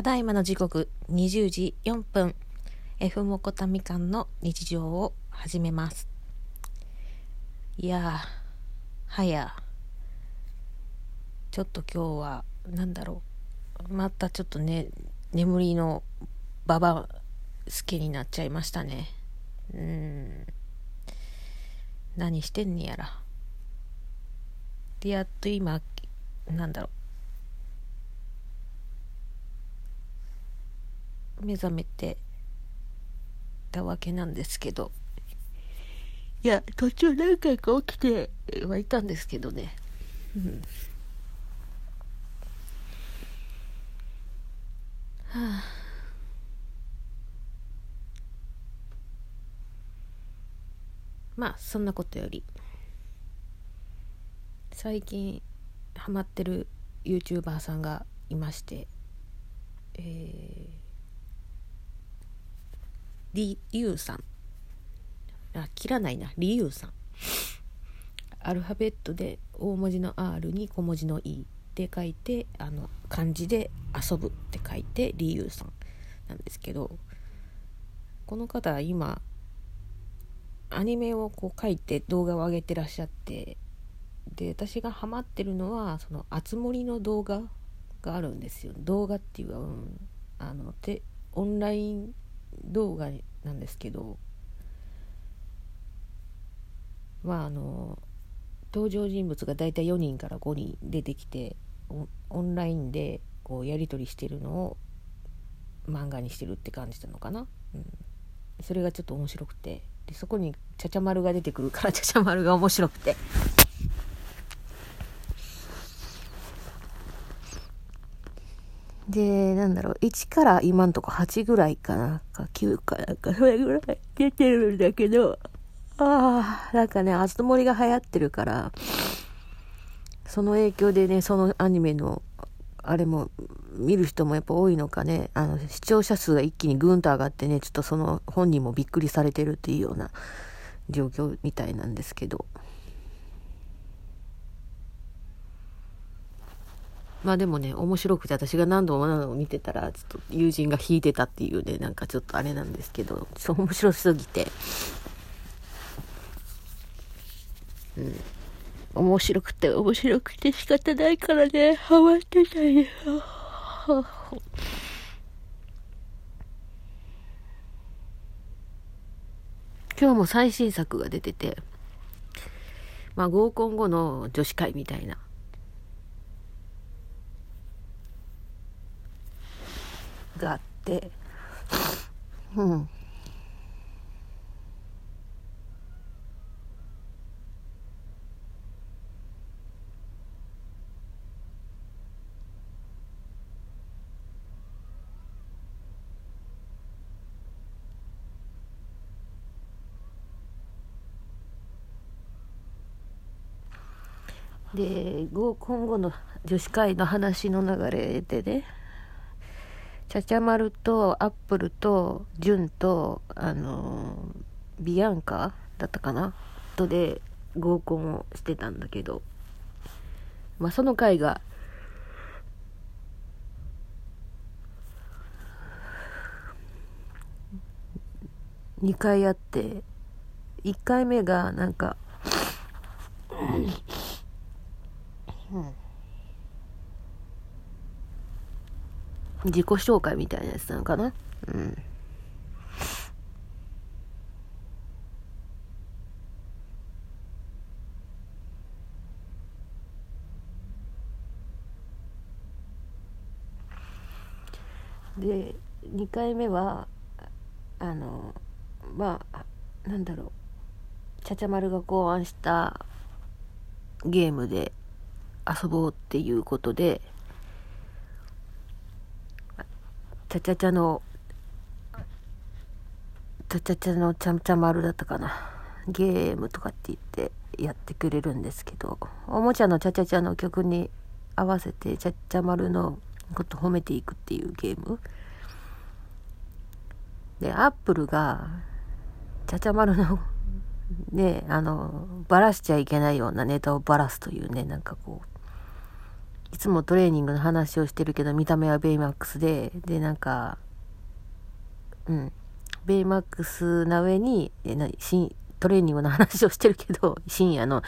ただいまの時刻20時4分。F モコタみかんの日常を始めます。いやはや。ちょっと今日はなんだろう。またちょっとね眠りのババ好きになっちゃいましたね。うん。何してんねやら。でやっと今なんだろう。目覚めてたわけなんですけど。いや途中何回か起きてはいたんですけどね、うん、はあ。まあそんなことより最近ハマってる YouTuber さんがいましてえーりゆうさん。あ切らないな。りゆうさん。アルファベットで大文字の R に小文字の E って書いてあの漢字で遊ぶって書いてりゆうさんなんですけどこの方は今アニメをこう書いて動画を上げてらっしゃってで私がハマってるのはそのあつ森の動画があるんですよ。動画っていうか、うん、あのてオンライン動画なんですけどまああの登場人物が大体4人から5人出てきてオンラインでこうやり取りしてるのを漫画にしてるって感じなのかな、うん、それがちょっと面白くて。でそこにちゃちゃ丸が出てくるからちゃちゃ丸が面白くて。で、なんだろう、1から今んとこ8ぐらいかな、か9かなんか、それぐらい出てるんだけど、ああ、なんかね、あつ森が流行ってるから、その影響でね、そのアニメの、あれも、見る人もやっぱ多いのかね、あの、視聴者数が一気にぐんと上がってね、ちょっとその本人もびっくりされてるっていうような状況みたいなんですけど。まあでもね、面白くて私が何度も何度も見てたら、ちょっと友人が弾いてたっていうね、なんかちょっとあれなんですけど、ちょっと面白すぎて、うん。面白くて面白くて仕方ないからね、ハマってたよ。今日も最新作が出てて、まあ合コン後の女子会みたいながあって。うん。で今後の女子会の話の流れでね。ちゃちゃ丸とアップルとジュンとあのビアンカだったかな？とで合コンをしてたんだけど。まあその回が2回あって1回目がなんかうん。自己紹介みたいなやつなのかな？うん。で2回目はあのまあなんだろうちゃちゃ丸が考案したゲームで遊ぼうっていうことでちゃちゃちゃの、ちゃちゃちゃのちゃんちゃ丸だったかな。ゲームとかって言ってやってくれるんですけど、おもちゃのちゃちゃちゃの曲に合わせてちゃちゃ丸のこと褒めていくっていうゲーム。で、アップルが、ちゃちゃ丸のね、あの、ばらしちゃいけないようなネタをばらすというね、なんかこう、いつもトレーニングの話をしてるけど、見た目はベイマックスで、で、なんか、うん、ベイマックスな上に、えなしトレーニングの話をしてるけど、深夜の、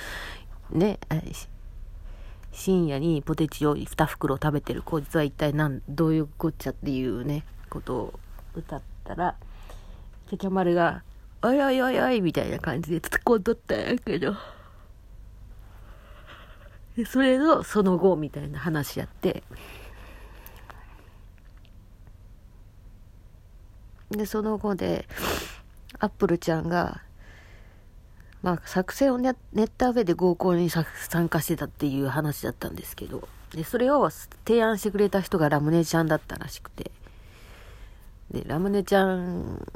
ね、深夜にポテチを2袋食べてるこいつは一体何、どういうこっちゃっていうね、ことを歌ったら、ちゃちゃ丸が、おいおいおいおいみたいな感じで突っ込んどったんやけど。それのその後みたいな話やって。でその後でアップルちゃんがまあ作戦を練った上で合コンに参加してたっていう話だったんですけど。でそれを提案してくれた人がラムネちゃんだったらしくて。でラムネちゃん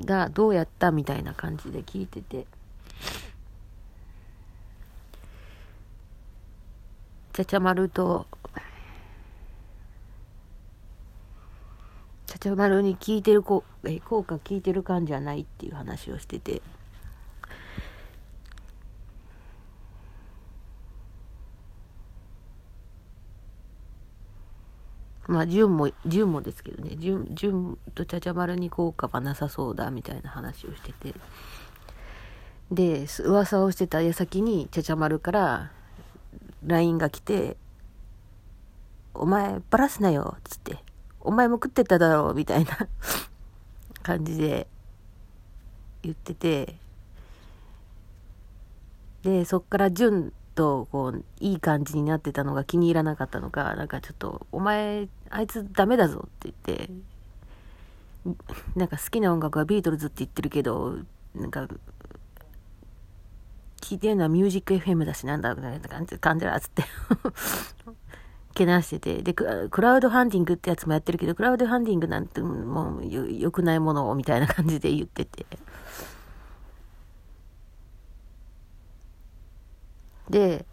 がどうやったみたいな感じで聞いてて。ちゃちゃ丸と、ちゃちゃ丸に聞いてる効え効果聞いてる感じはないっていう話をしてて。まあ、純も、純もですけどね、純、純とちゃちゃ丸に効果はなさそうだ、みたいな話をしてて。で、噂をしてた矢先に、ちゃちゃ丸から、LINE が来て、お前バラすなよ、っつって。お前も食ってただろう、みたいな 感じで言ってて、で、そっから純とこう、いい感じになってたのが気に入らなかったのか、なんかちょっと、お前、あいつダメだぞって言って、なんか好きな音楽はビートルズって言ってるけど、なんか聞いてるのはミュージック FM だし、なんだ、みたいな感じ、感じだ、つって けなしてて。で、クラウドファンディングってやつもやってるけど、クラウドファンディングなんてもう良くないもの、みたいな感じで言ってて。で、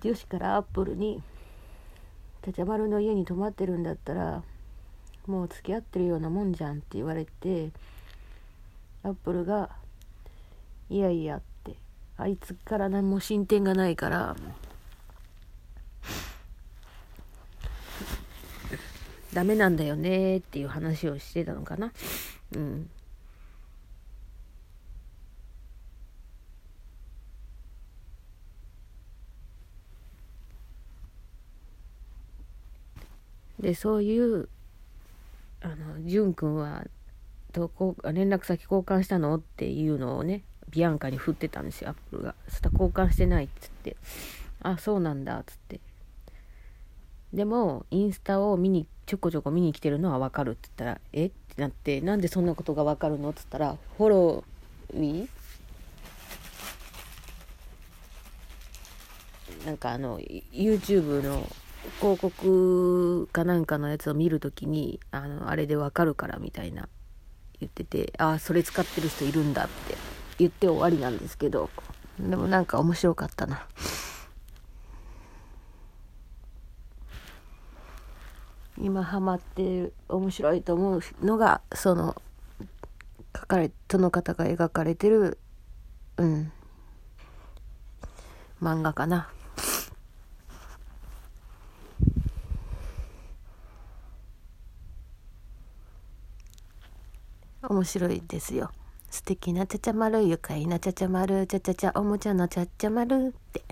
女子からアップルに、ちゃちゃ丸の家に泊まってるんだったら、もう付き合ってるようなもんじゃんって言われてアップルが「いやいや」ってあいつから何も進展がないからダメなんだよねっていう話をしてたのかな。うん。でそういうあの、ジュン君は、どこ、連絡先交換したの？っていうのをね、ビアンカに振ってたんですよ、アップルが。そしたら交換してないっつって、あ、そうなんだ、っつって。でも、インスタを見に、ちょこちょこ見に来てるのはわかるって言ったら、え？ってなって、なんでそんなことがわかるの？っつったら、フォロー、ウィなんかあの、YouTube の広告かなんかのやつを見るときに、あの、あれでわかるからみたいな言ってて、ああ、それ使ってる人いるんだって言って終わりなんですけど、でもなんか面白かったな。今ハマって面白いと思うのが、その、書かれ、その方が描かれてる、うん、漫画かな。面白いですよ。素敵なちゃちゃまる、愉快なちゃちゃまる、ちゃちゃちゃおもちゃのちゃっちゃまるって。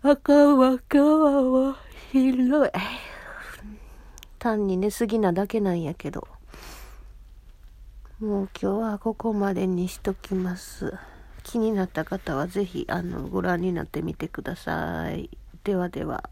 赤は川は広い。単に寝すぎなだけなんやけど。もう今日はここまでにしときます。気になった方はぜひ、あの、ご覧になってみてください。ではでは。